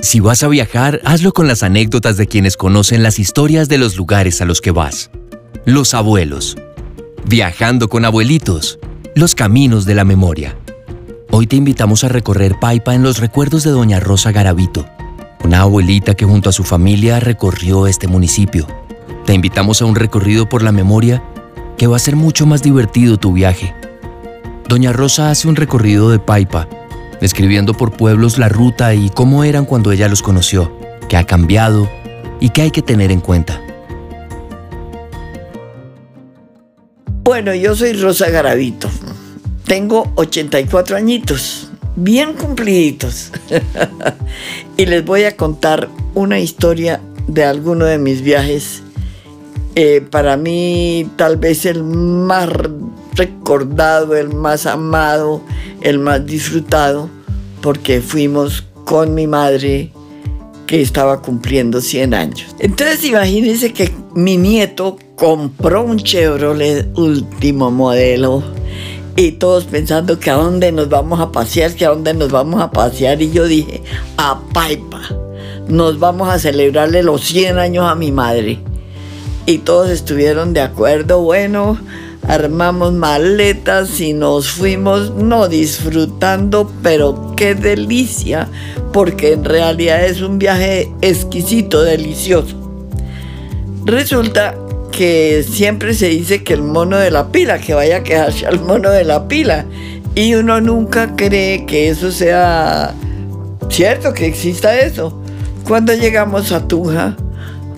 Si vas a viajar, hazlo con las anécdotas de quienes conocen las historias de los lugares a los que vas. Los abuelos. Viajando con abuelitos. Los caminos de la memoria. Hoy te invitamos a recorrer Paipa en los recuerdos de Doña Rosa Garavito, una abuelita que junto a su familia recorrió este municipio. Te invitamos a un recorrido por la memoria que va a ser mucho más divertido tu viaje. Doña Rosa hace un recorrido de Paipa, describiendo por pueblos la ruta y cómo eran cuando ella los conoció, qué ha cambiado y qué hay que tener en cuenta. Bueno, yo soy Rosa Garavito. Tengo 84 añitos, bien cumpliditos. y les voy a contar una historia de alguno de mis viajes. Eh, para mí tal vez el más recordado, el más amado, el más disfrutado, porque fuimos con mi madre que estaba cumpliendo 100 años. Entonces imagínense que mi nieto compró un Chevrolet último modelo y todos pensando que a dónde nos vamos a pasear, que a dónde nos vamos a pasear. Y yo dije, a Paipa, nos vamos a celebrarle los 100 años a mi madre. Y todos estuvieron de acuerdo, bueno, armamos maletas y nos fuimos, no disfrutando, pero qué delicia, porque en realidad es un viaje exquisito, delicioso. Resulta que siempre se dice que el mono de la pila, que vaya a quejarse al mono de la pila. Y uno nunca cree que eso sea cierto, que exista eso. Cuando llegamos a Tunja,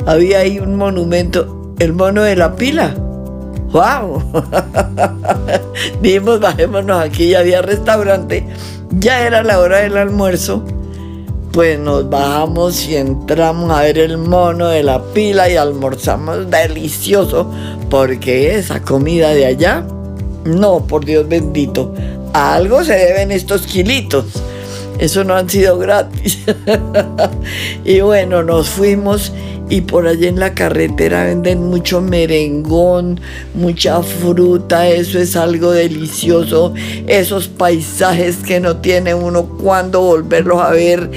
había ahí un monumento, el mono de la pila. ¡Wow! Dijimos, bajémonos aquí, ya había restaurante. Ya era la hora del almuerzo pues nos bajamos y entramos a ver el mono de la pila y almorzamos delicioso, porque esa comida de allá, no, por Dios bendito, a algo se deben estos kilitos. Eso no han sido gratis. y bueno, nos fuimos y por allí en la carretera venden mucho merengón, mucha fruta, eso es algo delicioso, esos paisajes que no tiene uno cuando volverlos a ver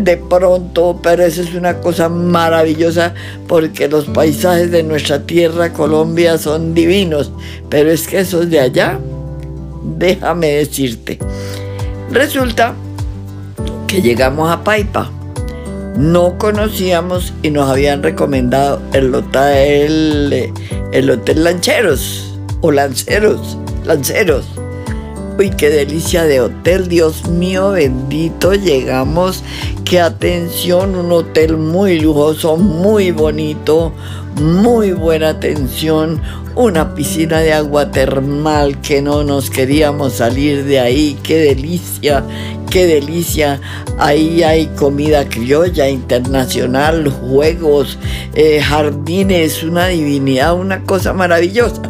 de pronto, pero eso es una cosa maravillosa porque los paisajes de nuestra tierra, Colombia, son divinos, pero es que esos de allá, déjame decirte, resulta llegamos a Paipa no conocíamos y nos habían recomendado el hotel, el hotel Lancheros o Lanceros, Lanceros. Uy, qué delicia de hotel, Dios mío bendito, llegamos, qué atención, un hotel muy lujoso, muy bonito, muy buena atención, una piscina de agua termal que no nos queríamos salir de ahí, qué delicia, qué delicia. Ahí hay comida criolla internacional, juegos, eh, jardines, una divinidad, una cosa maravillosa.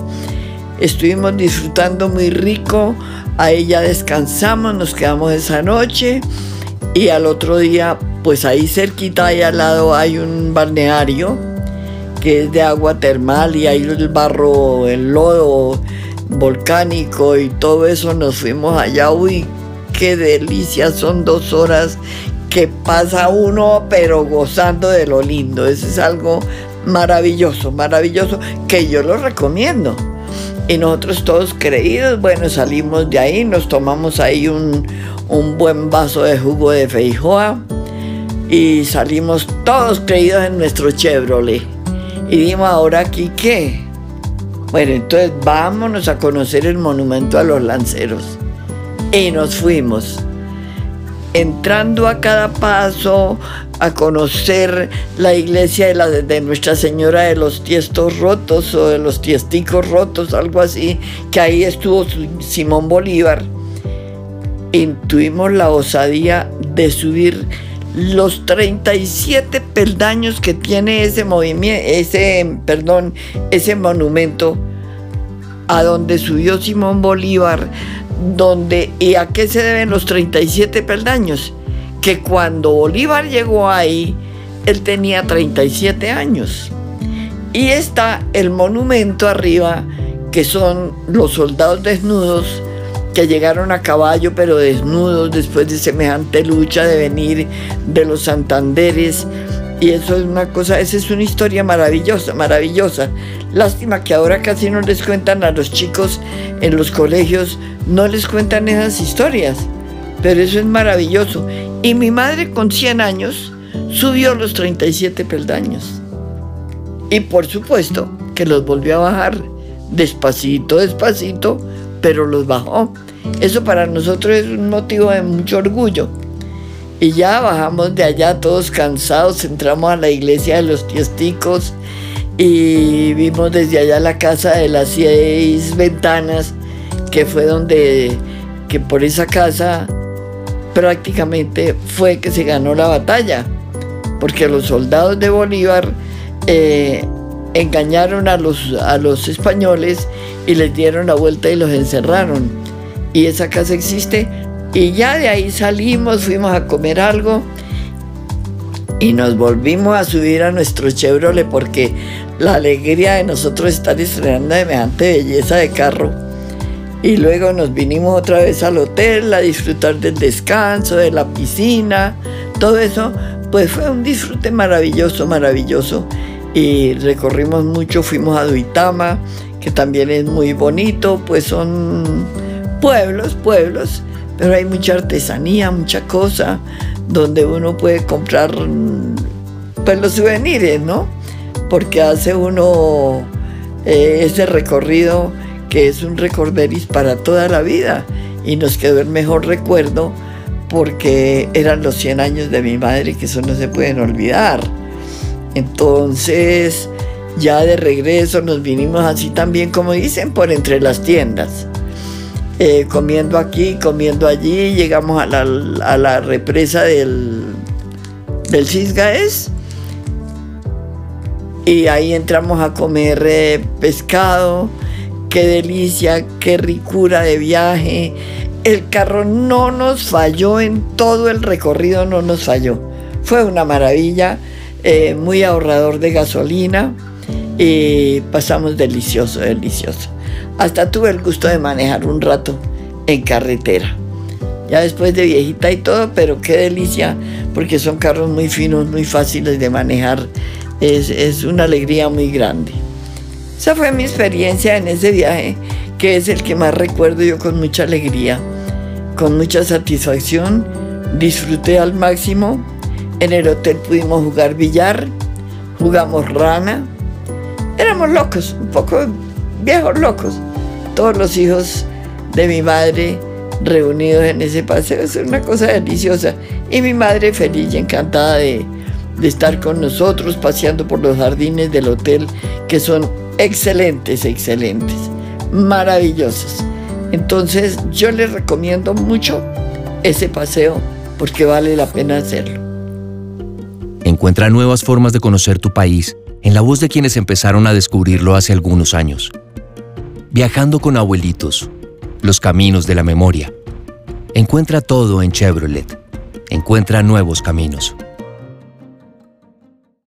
Estuvimos disfrutando muy rico, ahí ya descansamos, nos quedamos esa noche y al otro día, pues ahí cerquita, ahí al lado hay un balneario que es de agua termal y hay el barro, el lodo volcánico y todo eso, nos fuimos allá, uy, qué delicia, son dos horas que pasa uno pero gozando de lo lindo. Eso es algo maravilloso, maravilloso, que yo lo recomiendo. Y nosotros todos creídos, bueno, salimos de ahí, nos tomamos ahí un, un buen vaso de jugo de feijoa y salimos todos creídos en nuestro Chevrolet. Y dijimos, ahora aquí qué? Bueno, entonces vámonos a conocer el monumento a los lanceros y nos fuimos. Entrando a cada paso a conocer la iglesia de, Nuestra Señora de los Tiestos Rotos o de los Tiesticos Rotos, algo así, que ahí estuvo Simón Bolívar, intuimos la osadía de subir los 37 peldaños que tiene ese movimiento, ese, perdón, ese monumento a donde subió Simón Bolívar donde, ¿y a qué se deben los 37 peldaños? Que cuando Bolívar llegó ahí, él tenía 37 años. Y está el monumento arriba, que son los soldados desnudos que llegaron a caballo pero desnudos después de semejante lucha de venir de los Santanderes. Y eso es una cosa, esa es una historia maravillosa, maravillosa. Lástima que ahora casi no les cuentan a los chicos en los colegios, no les cuentan esas historias. Pero eso es maravilloso. Y mi madre con 100 años subió los 37 peldaños. Y por supuesto que los volvió a bajar despacito, despacito, pero los bajó. Eso para nosotros es un motivo de mucho orgullo. Y ya bajamos de allá todos cansados, entramos a la iglesia de los tiesticos y vimos desde allá la casa de las seis ventanas, que fue donde, que por esa casa prácticamente fue que se ganó la batalla, porque los soldados de Bolívar eh, engañaron a los, a los españoles y les dieron la vuelta y los encerraron. Y esa casa existe. Y ya de ahí salimos, fuimos a comer algo y nos volvimos a subir a nuestro Chevrolet porque la alegría de nosotros estar estrenando semejante belleza de carro. Y luego nos vinimos otra vez al hotel a disfrutar del descanso, de la piscina, todo eso, pues fue un disfrute maravilloso, maravilloso y recorrimos mucho, fuimos a Duitama, que también es muy bonito, pues son pueblos, pueblos, pero hay mucha artesanía, mucha cosa, donde uno puede comprar pues los souvenirs, ¿no? Porque hace uno eh, ese recorrido que es un recorderis para toda la vida y nos quedó el mejor recuerdo porque eran los 100 años de mi madre que eso no se pueden olvidar. Entonces, ya de regreso nos vinimos así también, como dicen, por entre las tiendas. Eh, comiendo aquí, comiendo allí, llegamos a la, represa del, del Cisgaes y ahí entramos a comer eh, pescado. Qué delicia, qué ricura de viaje. El carro no nos falló en todo el recorrido, no nos falló. Fue una maravilla. Eh, muy ahorrador de gasolina y pasamos delicioso, delicioso. Hasta tuve el gusto de manejar un rato en carretera. Ya después de viejita y todo, pero qué delicia, porque son carros muy finos, muy fáciles de manejar. Es, es una alegría muy grande. Esa fue mi experiencia en ese viaje, que es el que más recuerdo yo con mucha alegría, con mucha satisfacción. Disfruté al máximo en el hotel pudimos jugar billar, jugamos rana. Éramos locos, un poco viejos locos. Todos los hijos de mi madre reunidos en ese paseo. Es una cosa deliciosa. Y mi madre feliz y encantada de, de estar con nosotros, paseando por los jardines del hotel, que son excelentes, excelentes, maravillosos. Entonces yo les recomiendo mucho ese paseo porque vale la pena hacerlo. Encuentra nuevas formas de conocer tu país en la voz de quienes empezaron a descubrirlo hace algunos años. Viajando con abuelitos, los caminos de la memoria. Encuentra todo en Chevrolet. Encuentra nuevos caminos.